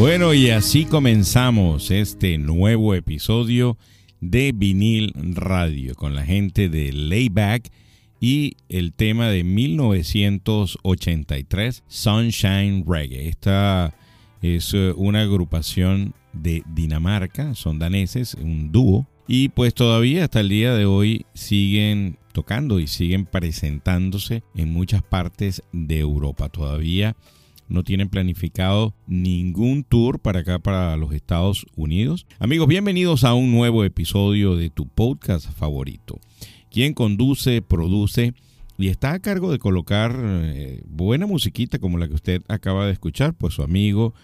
Bueno, y así comenzamos este nuevo episodio de Vinil Radio con la gente de Layback y el tema de 1983, Sunshine Reggae. Esta es eh, una agrupación de Dinamarca, son daneses, un dúo, y pues todavía hasta el día de hoy siguen tocando y siguen presentándose en muchas partes de Europa. Todavía no tienen planificado ningún tour para acá, para los Estados Unidos. Amigos, bienvenidos a un nuevo episodio de tu podcast favorito. Quien conduce, produce y está a cargo de colocar eh, buena musiquita como la que usted acaba de escuchar, pues su amigo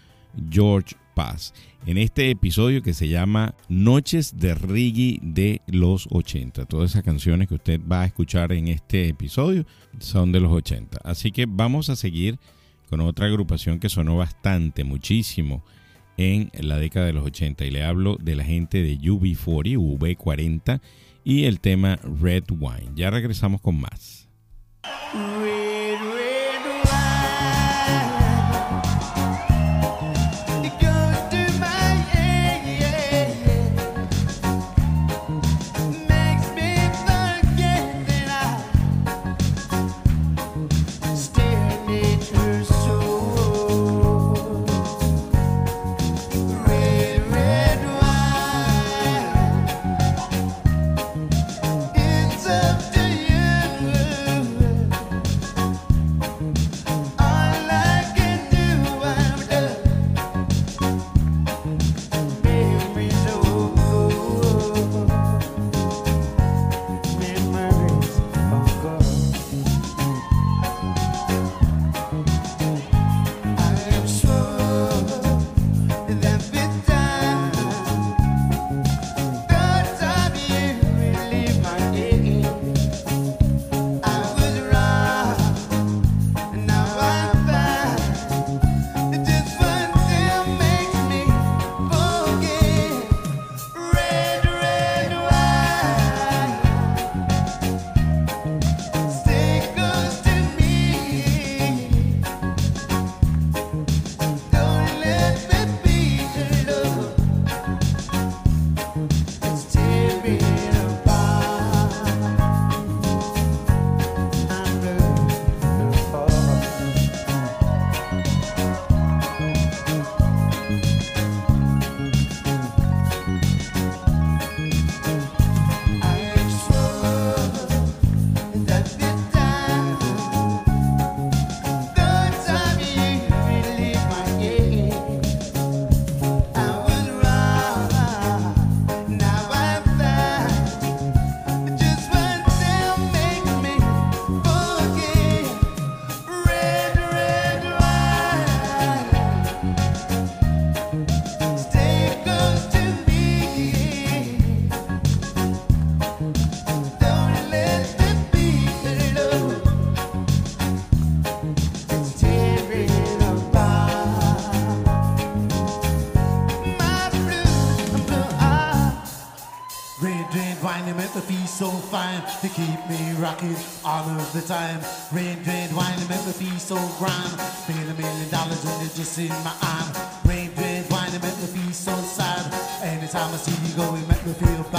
George Paz. En este episodio que se llama Noches de Reggae de los 80. Todas esas canciones que usted va a escuchar en este episodio son de los 80. Así que vamos a seguir con otra agrupación que sonó bastante, muchísimo en la década de los 80. Y le hablo de la gente de UB40, V40 y el tema Red Wine. Ya regresamos con más. to keep me rocking all of the time. Rain, red wine, remember be so grand. Feel a million dollars when it's just in my arm. Rain, red wine, remember be so sad. Anytime I see you go, it make me feel bad.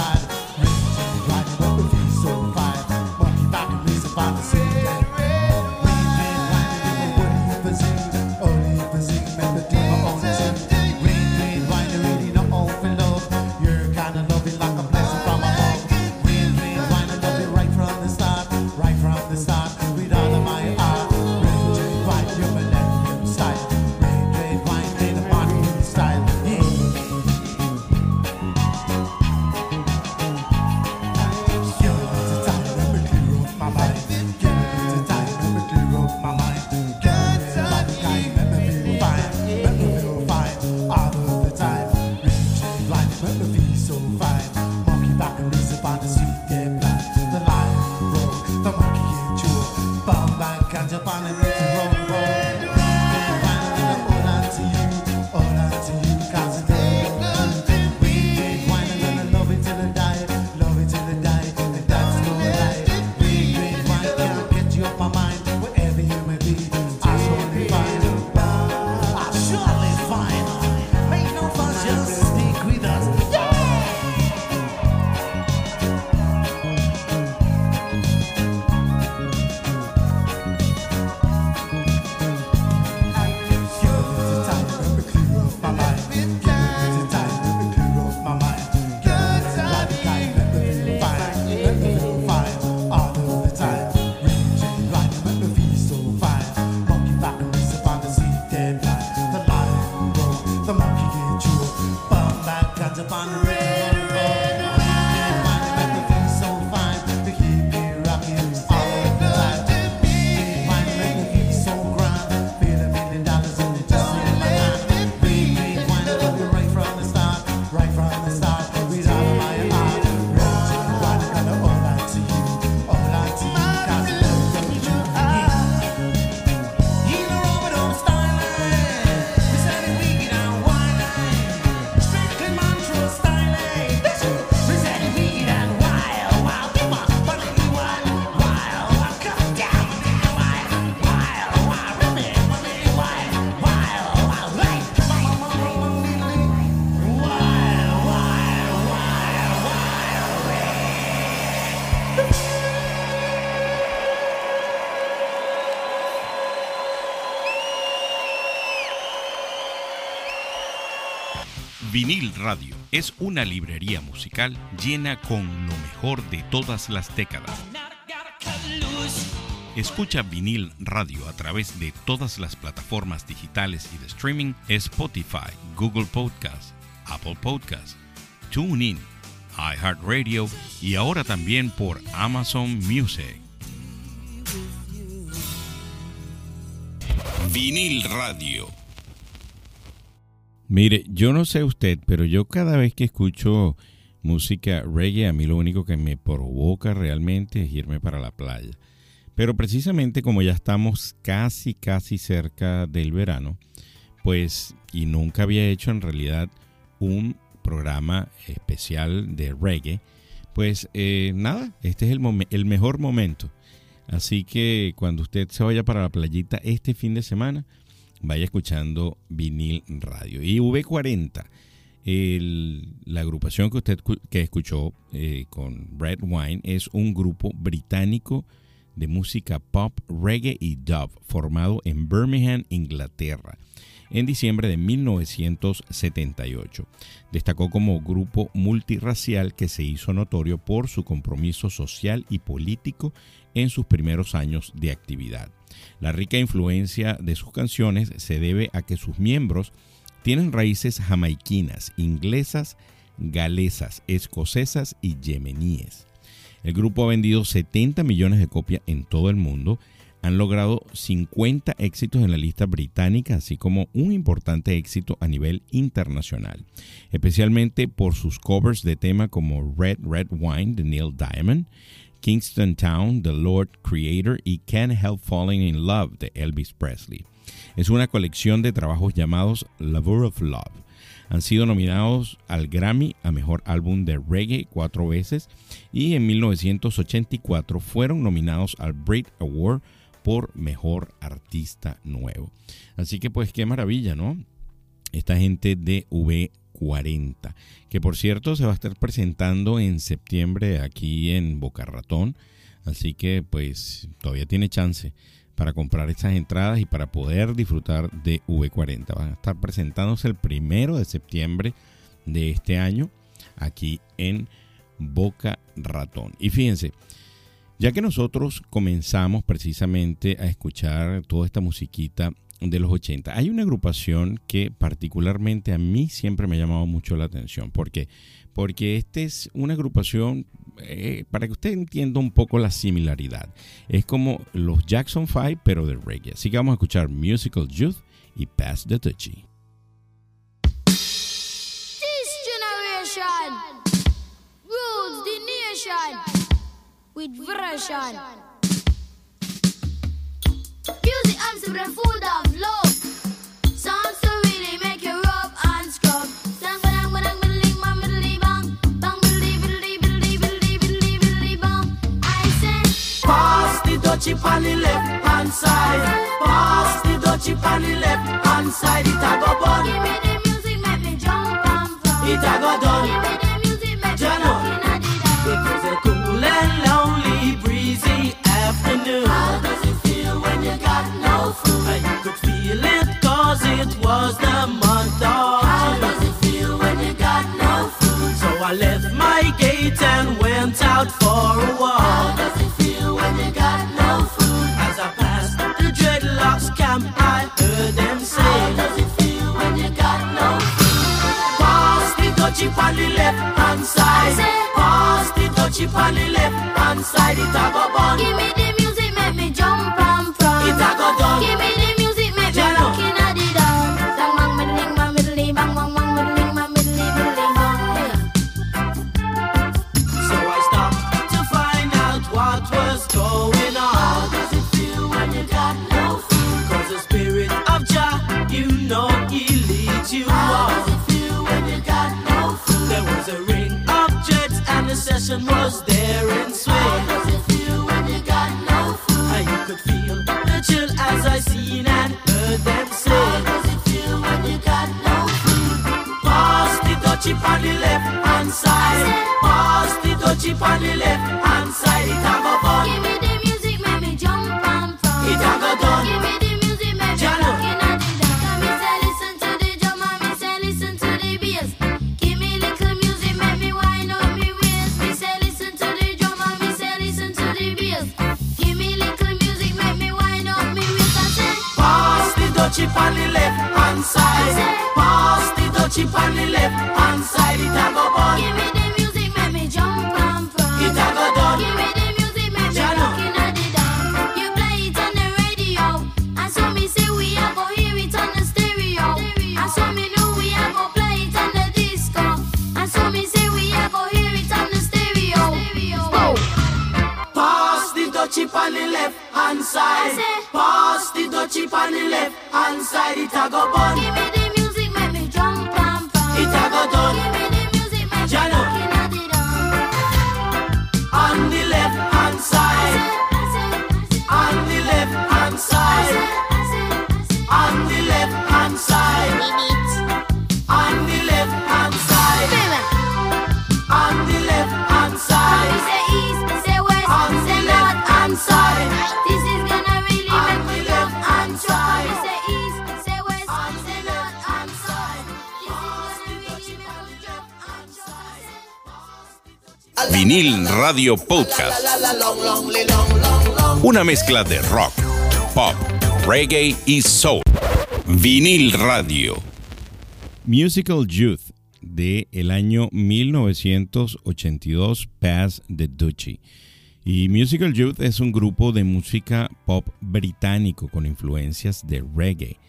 Vinil Radio es una librería musical llena con lo mejor de todas las décadas. Escucha Vinil Radio a través de todas las plataformas digitales y de streaming, Spotify, Google Podcast, Apple Podcast, TuneIn, iHeartRadio y ahora también por Amazon Music. Vinil Radio Mire, yo no sé usted, pero yo cada vez que escucho música reggae, a mí lo único que me provoca realmente es irme para la playa. Pero precisamente como ya estamos casi, casi cerca del verano, pues, y nunca había hecho en realidad un programa especial de reggae, pues eh, nada, este es el, el mejor momento. Así que cuando usted se vaya para la playita este fin de semana, vaya escuchando vinil radio. Y V40, la agrupación que usted que escuchó eh, con Red Wine es un grupo británico de música pop, reggae y dub, formado en Birmingham, Inglaterra, en diciembre de 1978. Destacó como grupo multirracial que se hizo notorio por su compromiso social y político en sus primeros años de actividad. La rica influencia de sus canciones se debe a que sus miembros tienen raíces jamaiquinas, inglesas, galesas, escocesas y yemeníes. El grupo ha vendido 70 millones de copias en todo el mundo, han logrado 50 éxitos en la lista británica, así como un importante éxito a nivel internacional, especialmente por sus covers de temas como Red Red Wine de Neil Diamond, Kingston Town, The Lord Creator y Can't Help Falling in Love de Elvis Presley. Es una colección de trabajos llamados Labor of Love. Han sido nominados al Grammy a Mejor Álbum de Reggae cuatro veces y en 1984 fueron nominados al Brit Award por Mejor Artista Nuevo. Así que pues qué maravilla, ¿no? Esta gente de V 40, que por cierto se va a estar presentando en septiembre aquí en Boca Ratón, así que pues todavía tiene chance para comprar estas entradas y para poder disfrutar de V40. Van a estar presentándose el primero de septiembre de este año aquí en Boca Ratón. Y fíjense, ya que nosotros comenzamos precisamente a escuchar toda esta musiquita de los 80. Hay una agrupación que particularmente a mí siempre me ha llamado mucho la atención. ¿Por qué? Porque esta es una agrupación, eh, para que usted entienda un poco la similaridad. Es como los Jackson 5, pero de reggae. Así que vamos a escuchar Musical Youth y Pass the Touchy. This generation rules the nation with version. chip a go bun. Give me the music, make me jump and fun. It a go done. Give me the music, make me jump and fun. For a How does it feel when you got no food? As I passed the dreadlocks camp, I heard them say. How does it feel when you got no food? Pass the dutchie on the left hand side. Pass the dutchie on the left hand side. It a go bun. Give me the chip on the left hand side. Pass the touchy on the left hand side. It a go bun. Give me the music, make me jump and prance. It a go done. Give me the music, make me looking at the dance. You play it on the radio, and so me say we a go hear it on the stereo. And so me know we a go play it on the disco. And so me say we a go hear it on the stereo. Oh. Pass the touchy on the left hand side. Pass the touchy on the left hand side. It a go bun. Vinil Radio Podcast. Una mezcla de rock, pop, reggae y soul. Vinil Radio. Musical Youth de el año 1982 Pass the Duchy. Y Musical Youth es un grupo de música pop británico con influencias de reggae,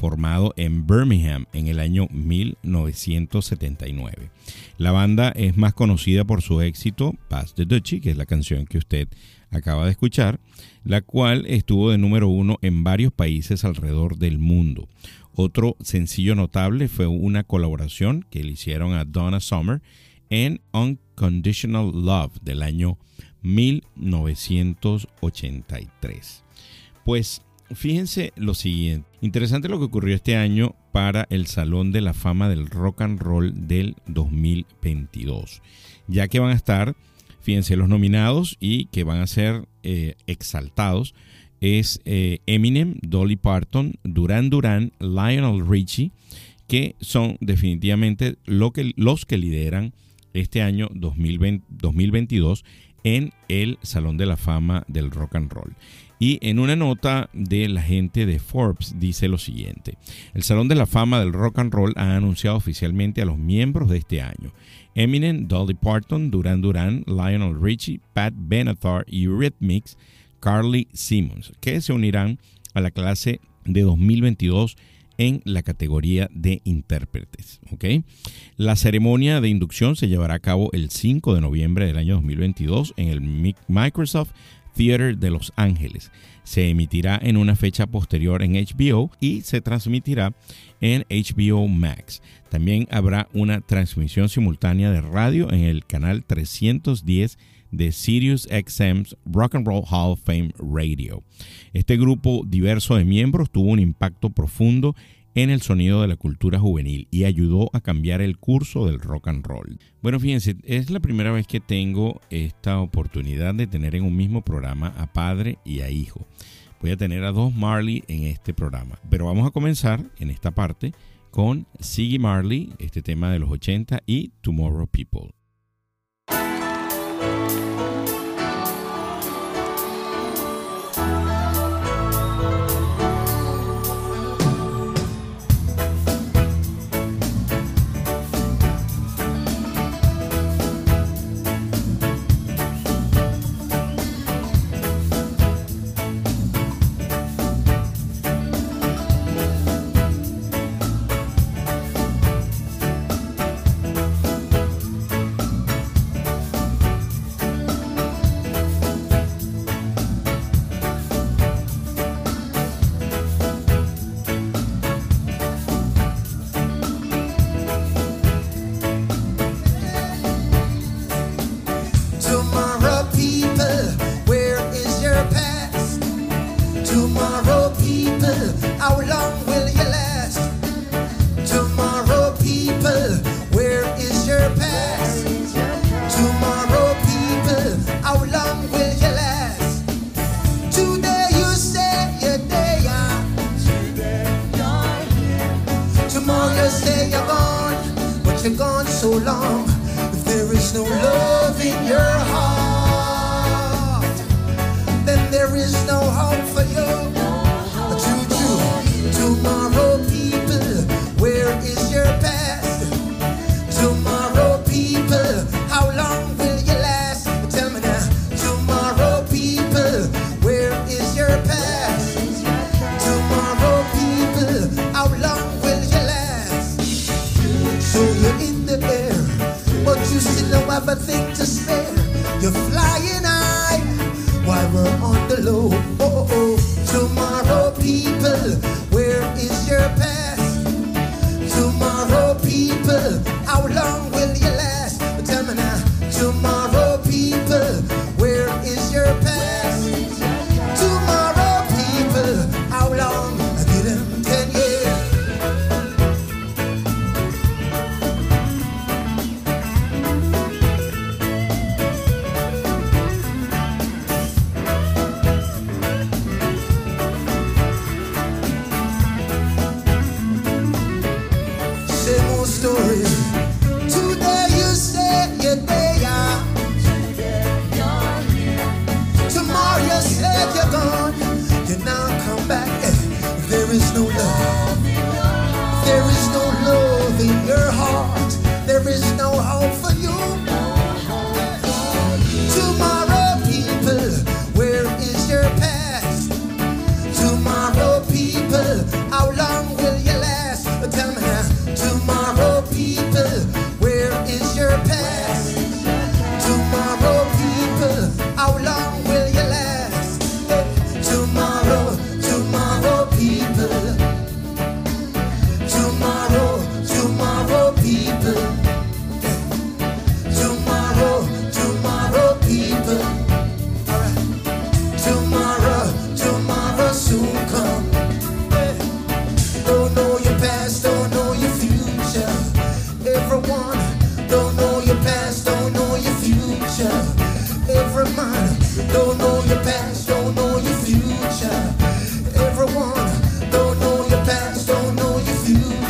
formado en Birmingham en el año 1979. La banda es más conocida por su éxito Pass the Duchy, que es la canción que usted acaba de escuchar, la cual estuvo de número uno en varios países alrededor del mundo. Otro sencillo notable fue una colaboración que le hicieron a Donna Summer en Unconditional Love del año 1983. Pues fíjense lo siguiente, interesante lo que ocurrió este año para el Salón de la Fama del Rock and Roll del 2022, ya que van a estar, fíjense, los nominados y que van a ser eh, exaltados es eh, Eminem, Dolly Parton, Duran Duran, Lionel Richie, que son definitivamente los que lideran este año 2020 2022 en el Salón de la Fama del Rock and Roll. Y en una nota de la gente de Forbes dice lo siguiente, el Salón de la Fama del Rock and Roll ha anunciado oficialmente a los miembros de este año. Eminem, Dolly Parton, Duran Duran, Lionel Richie, Pat Benatar y Rhythmix, Carly Simmons, que se unirán a la clase de 2022 en la categoría de intérpretes. ¿ok? La ceremonia de inducción se llevará a cabo el 5 de noviembre del año 2022 en el Mi- Microsoft Theater de Los Ángeles. Se emitirá en una fecha posterior en HBO y se transmitirá en HBO Max. También habrá una transmisión simultánea de radio en el canal 310 de Sirius XM's Rock and Roll Hall of Fame Radio. Este grupo diverso de miembros tuvo un impacto profundo en el sonido de la cultura juvenil y ayudó a cambiar el curso del rock and roll. Bueno, fíjense, es la primera vez que tengo esta oportunidad de tener en un mismo programa a padre y a hijo. Voy a tener a dos Marley en este programa, pero vamos a comenzar en esta parte con Siggy Marley, este tema de los 80 y Tomorrow People.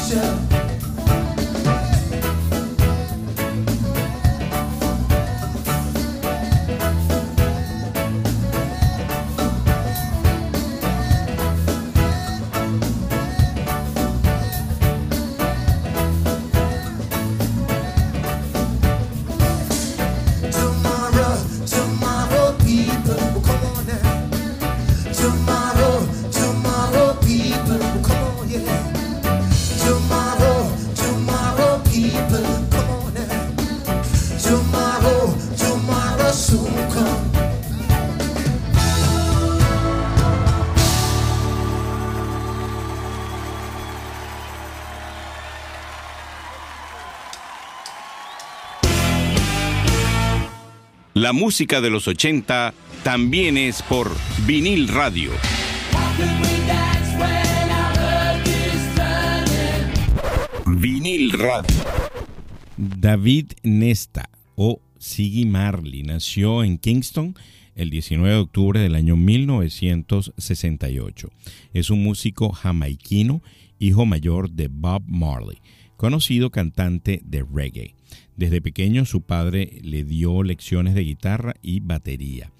Future. La música de los 80 también es por vinil radio. Vinil radio. David Nesta o Siggy Marley nació en Kingston el 19 de octubre del año 1968. Es un músico jamaiquino, hijo mayor de Bob Marley, conocido cantante de reggae. Desde pequeño su padre le dio lecciones de guitarra y batería.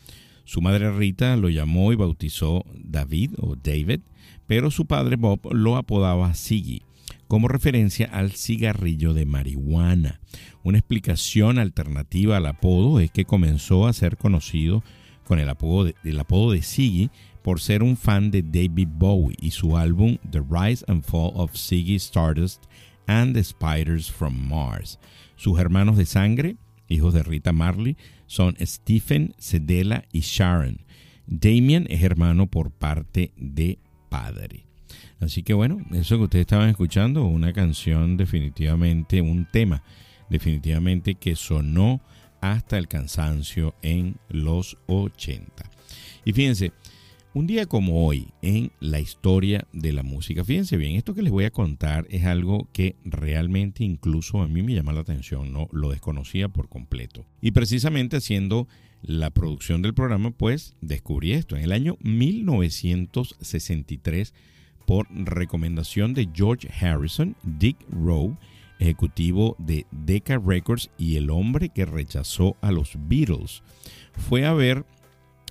Su madre Rita lo llamó y bautizó David o David, pero su padre Bob lo apodaba Siggy como referencia al cigarrillo de marihuana. Una explicación alternativa al apodo es que comenzó a ser conocido con el apodo de, apodo de Siggy por ser un fan de David Bowie y su álbum The Rise and Fall of Ziggy Stardust and the Spiders from Mars. Sus hermanos de sangre, hijos de Rita Marley, son Stephen, Cedella y Sharon. Damien es hermano por parte de padre. Así que bueno, eso que ustedes estaban escuchando, una canción definitivamente, un tema definitivamente que sonó hasta el cansancio en los 80. Y fíjense, un día como hoy en la historia de la música, fíjense bien, esto que les voy a contar es algo que realmente incluso a mí me llama la atención, no lo desconocía por completo. Y precisamente haciendo la producción del programa, pues descubrí esto. En el año 1963, por recomendación de George Harrison, Dick Rowe, ejecutivo de Decca Records y el hombre que rechazó a los Beatles, fue a ver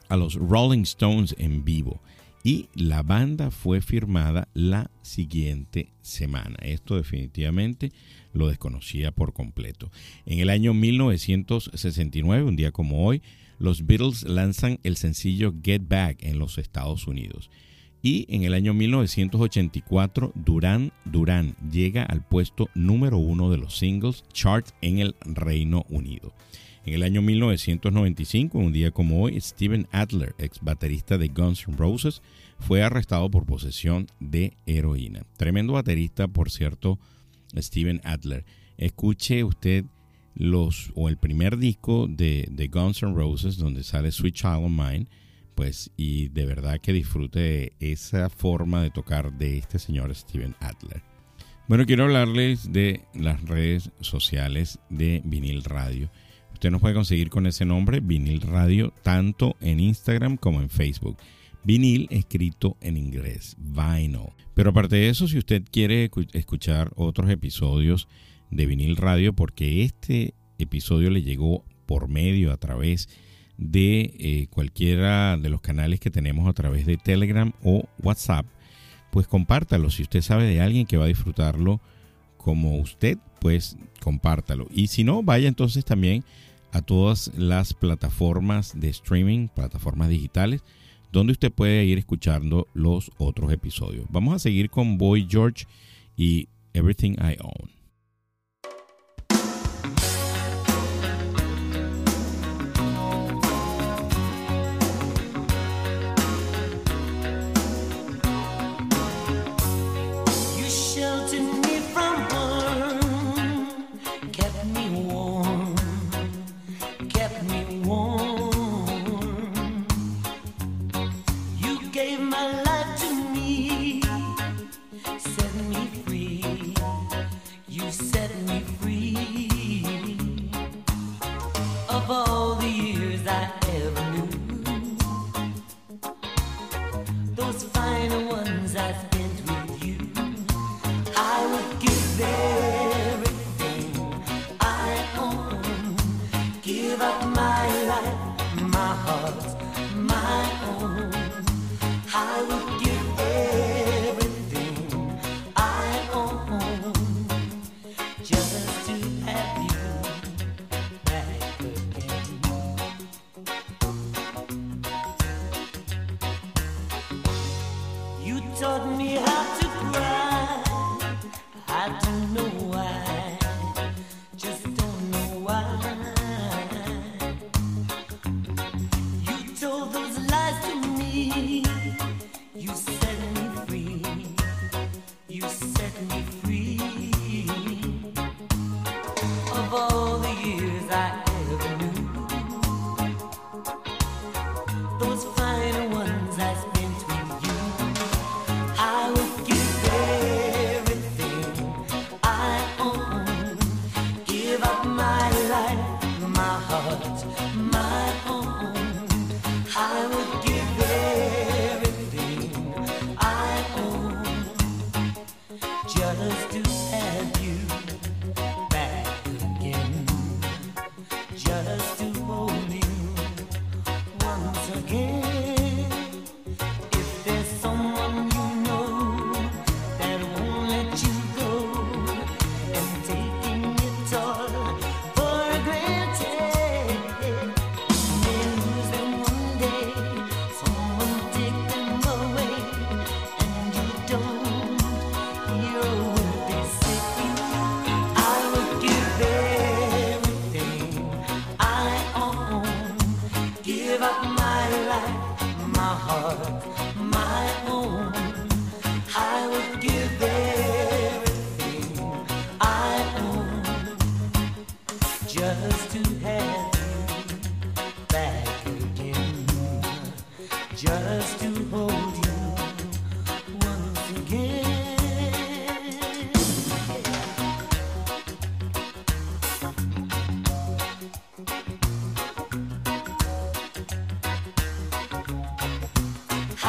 a los Rolling Stones en vivo y la banda fue firmada la siguiente semana. Esto definitivamente lo desconocía por completo. En el año 1969, un día como hoy, los Beatles lanzan el sencillo Get Back en los Estados Unidos. Y en el año 1984, Duran Duran llega al puesto número uno de los singles chart en el Reino Unido. En el año 1995, un día como hoy, Steven Adler, ex baterista de Guns N' Roses, fue arrestado por posesión de heroína. Tremendo baterista, por cierto, Steven Adler. Escuche usted los o el primer disco de, de Guns N' Roses donde sale Sweet Child of Mine, pues y de verdad que disfrute esa forma de tocar de este señor Steven Adler. Bueno, quiero hablarles de las redes sociales de Vinil Radio. Usted nos puede conseguir con ese nombre, Vinil Radio, tanto en Instagram como en Facebook. Vinil escrito en inglés, vinyl. Pero aparte de eso, si usted quiere escuchar otros episodios de Vinil Radio, porque este episodio le llegó por medio, a través de eh, cualquiera de los canales que tenemos a través de Telegram o WhatsApp, pues compártalo. Si usted sabe de alguien que va a disfrutarlo como usted, pues compártalo. Y si no, vaya entonces también a todas las plataformas de streaming, plataformas digitales, donde usted puede ir escuchando los otros episodios. Vamos a seguir con Boy George y Everything I Own.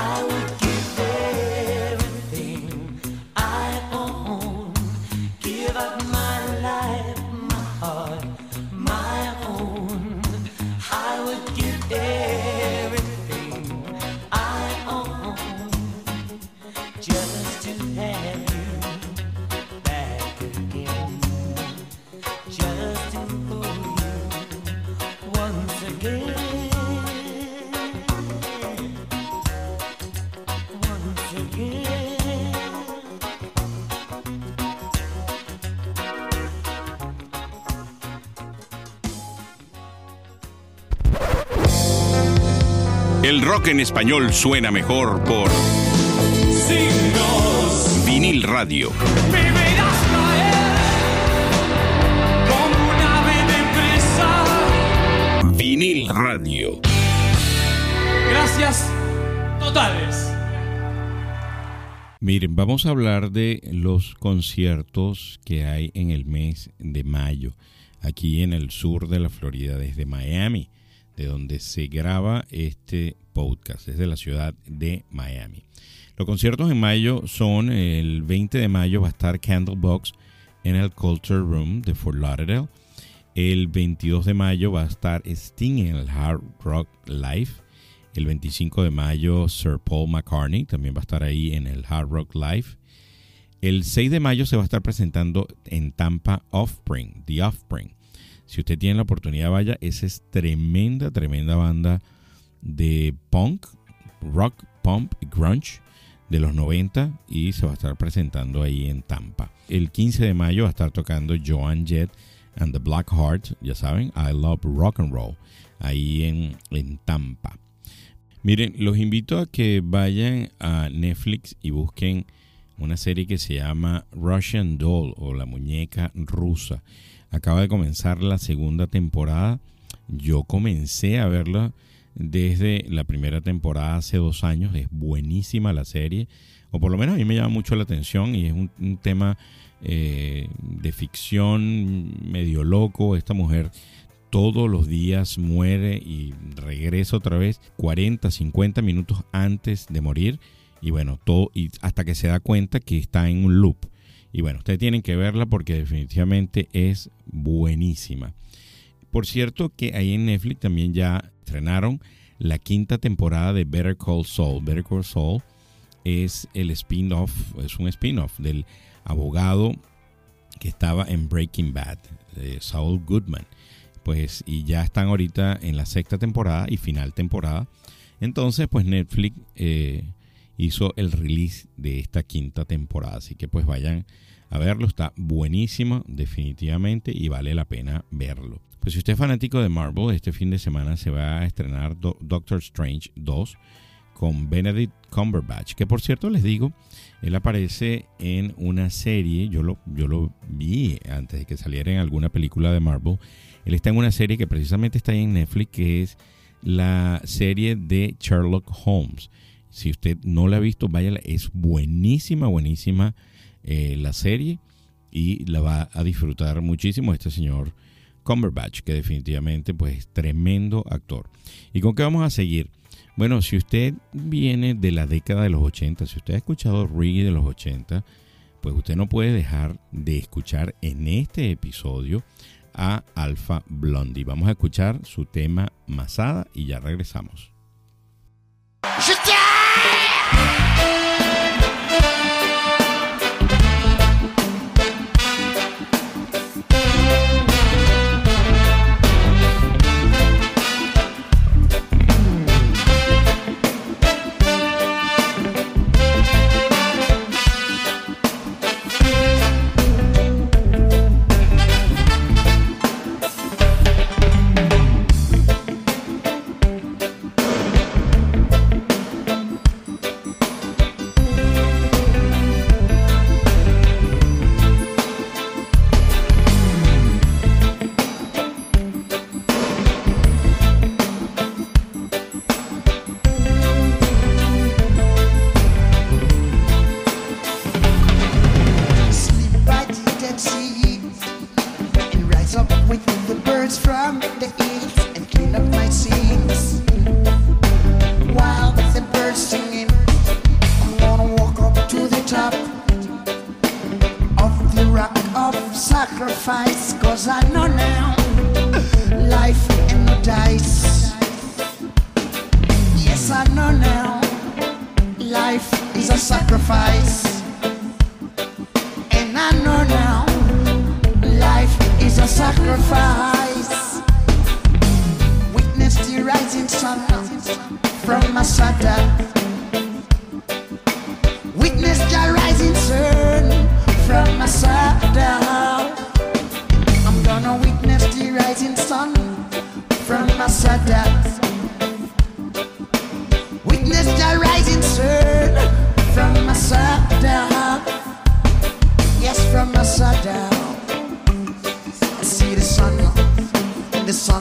I would rock en español suena mejor por Signos, vinil radio. me verás caer como un ave de presa. Vinil radio. Gracias totales. Miren, vamos a hablar de los conciertos que hay en el mes de mayo, aquí en el sur de la Florida, desde Miami, de donde se graba este podcast, desde la ciudad de Miami. Los conciertos en mayo son el 20 de mayo va a estar Candlebox en el Culture Room de Fort Lauderdale. El 22 de mayo va a estar Sting en el Hard Rock Live. El 25 de mayo Sir Paul McCartney también va a estar ahí en el Hard Rock Live. El 6 de mayo se va a estar presentando en Tampa Offspring, The Offspring. Si usted tiene la oportunidad, vaya. Esa es tremenda, tremenda banda de punk, rock, pump y grunge de los 90 y se va a estar presentando ahí en Tampa. El 15 de mayo va a estar tocando Joan Jett and the Black Hearts, ya saben, I Love Rock and Roll, ahí en, en Tampa. Miren, los invito a que vayan a Netflix y busquen una serie que se llama Russian Doll o la muñeca rusa. Acaba de comenzar la segunda temporada. Yo comencé a verla desde la primera temporada hace dos años. Es buenísima la serie. O por lo menos a mí me llama mucho la atención y es un, tema eh, de ficción medio loco. Esta mujer todos los días muere y regresa otra vez 40, 50 minutos antes de morir. Y bueno, todo, y hasta que se da cuenta que está en un loop. Y bueno, ustedes tienen que verla porque definitivamente es buenísima. Por cierto que ahí en Netflix también ya estrenaron la quinta temporada de Better Call Saul. Better Call Saul es el spin-off, es un spin-off del abogado que estaba en Breaking Bad, eh, Saul Goodman. Pues, y ya están ahorita en la sexta temporada y final temporada. Entonces, pues Netflix eh, hizo el release de esta quinta temporada. Así que pues vayan a verlo. Está buenísimo, definitivamente, y vale la pena verlo. Pues si usted es fanático de Marvel, este fin de semana se va a estrenar Do- Doctor Strange 2 con Benedict Cumberbatch, que por cierto les digo, él aparece en una serie, yo lo, yo lo vi antes de que saliera en alguna película de Marvel, él está en una serie que precisamente está en Netflix, que es la serie de Sherlock Holmes. Si usted no la ha visto, vaya, es buenísima, buenísima eh, la serie y la va a disfrutar muchísimo este señor Cumberbatch, que definitivamente pues es tremendo actor. ¿Y con qué vamos a seguir? Bueno, si usted viene de la década de los 80, si usted ha escuchado reggae de los 80, pues usted no puede dejar de escuchar en este episodio a Alpha Blondie. Vamos a escuchar su tema Masada y ya regresamos. The sun,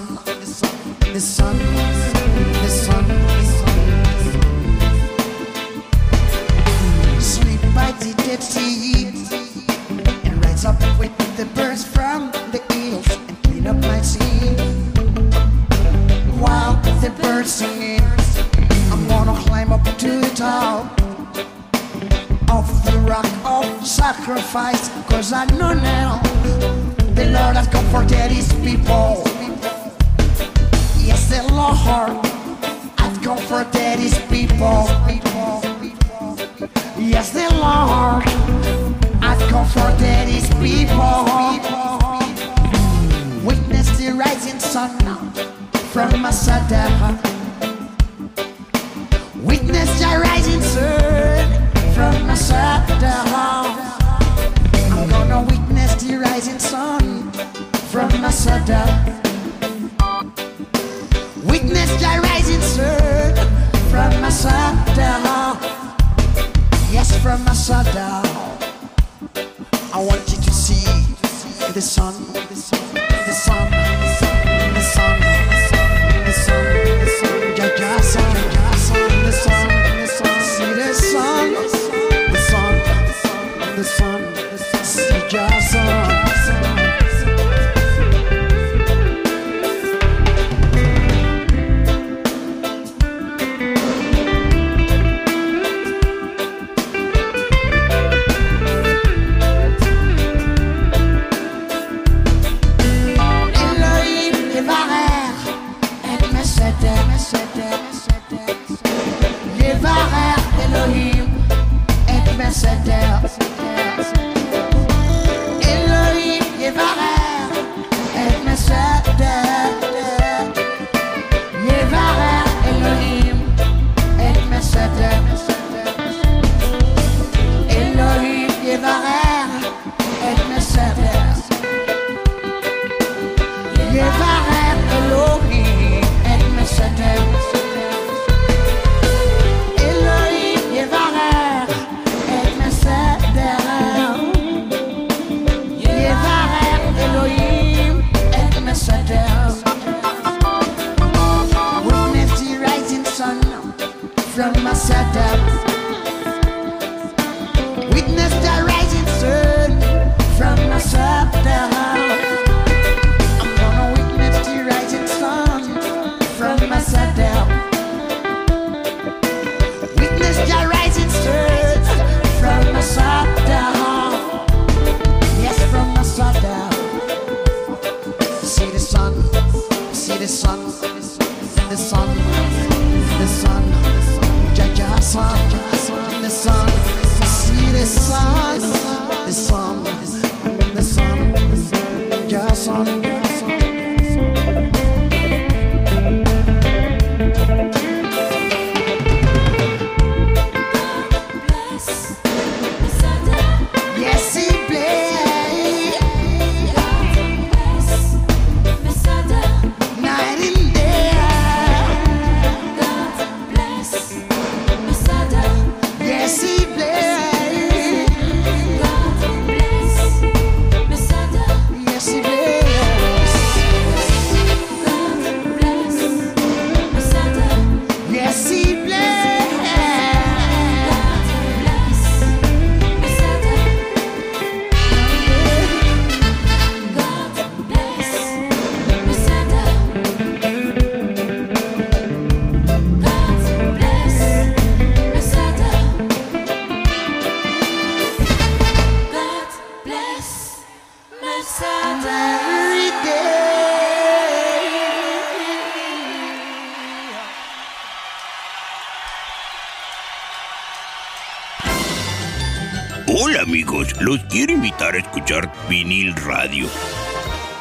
Los quiero invitar a escuchar vinil radio.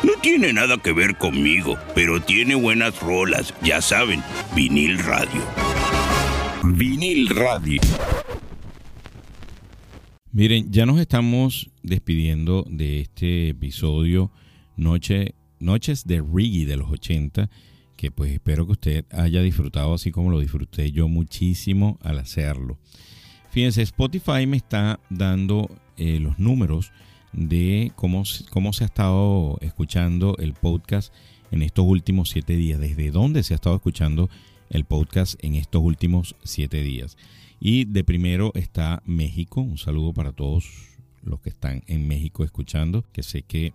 No tiene nada que ver conmigo, pero tiene buenas rolas, ya saben, vinil radio. Vinil Radio. Miren, ya nos estamos despidiendo de este episodio Noche, Noches de Reggae de los 80, que pues espero que usted haya disfrutado así como lo disfruté yo muchísimo al hacerlo. Fíjense, Spotify me está dando eh, los números de cómo, cómo se ha estado escuchando el podcast en estos últimos siete días, desde dónde se ha estado escuchando el podcast en estos últimos siete días. Y de primero está México, un saludo para todos los que están en México escuchando, que sé que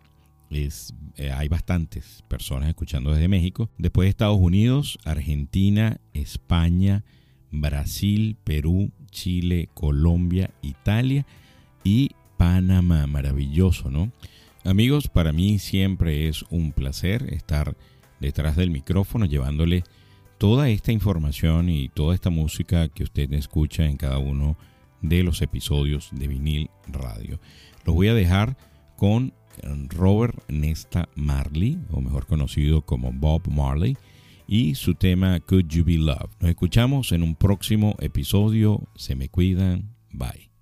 es, eh, hay bastantes personas escuchando desde México. Después Estados Unidos, Argentina, España, Brasil, Perú, Chile, Colombia, Italia y Panamá. Maravilloso, ¿no? Amigos, para mí siempre es un placer estar detrás del micrófono llevándole toda esta información y toda esta música que usted escucha en cada uno de los episodios de vinil radio. Los voy a dejar con Robert Nesta Marley, o mejor conocido como Bob Marley, y su tema Could You Be Loved. Nos escuchamos en un próximo episodio. Se me cuidan. Bye.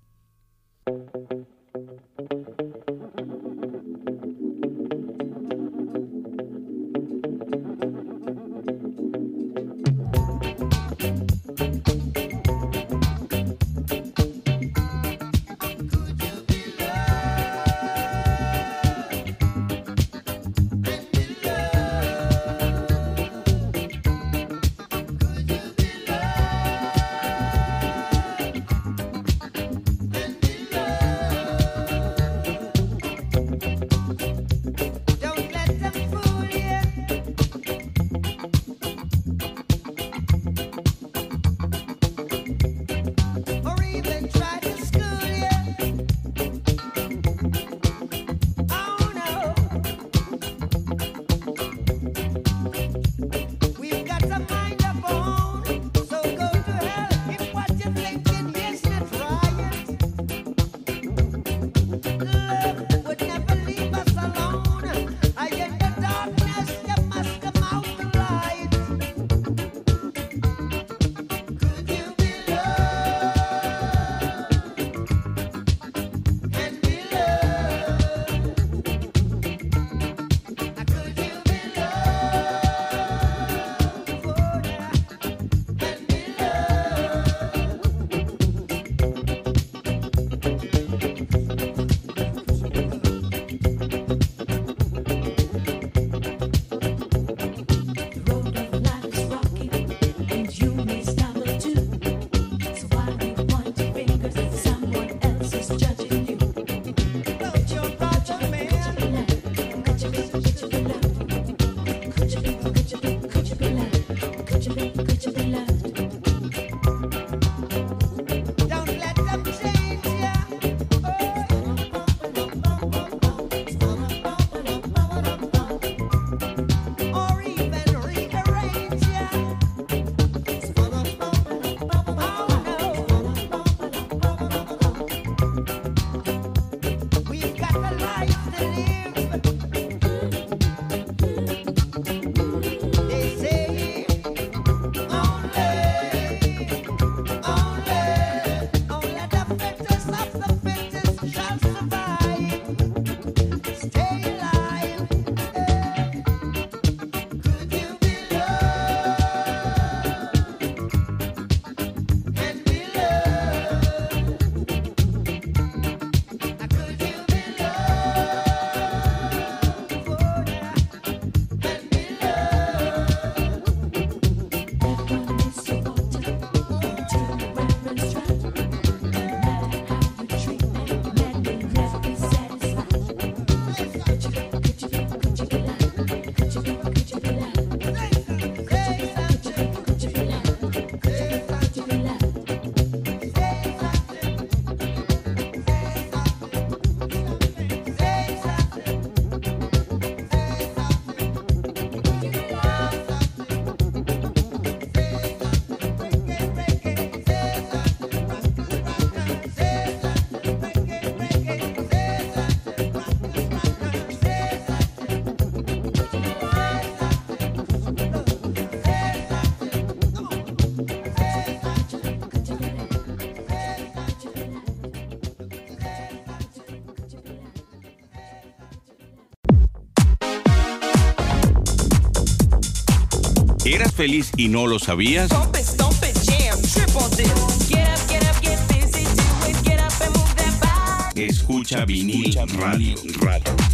Up and move that body. Escucha vinil radio. I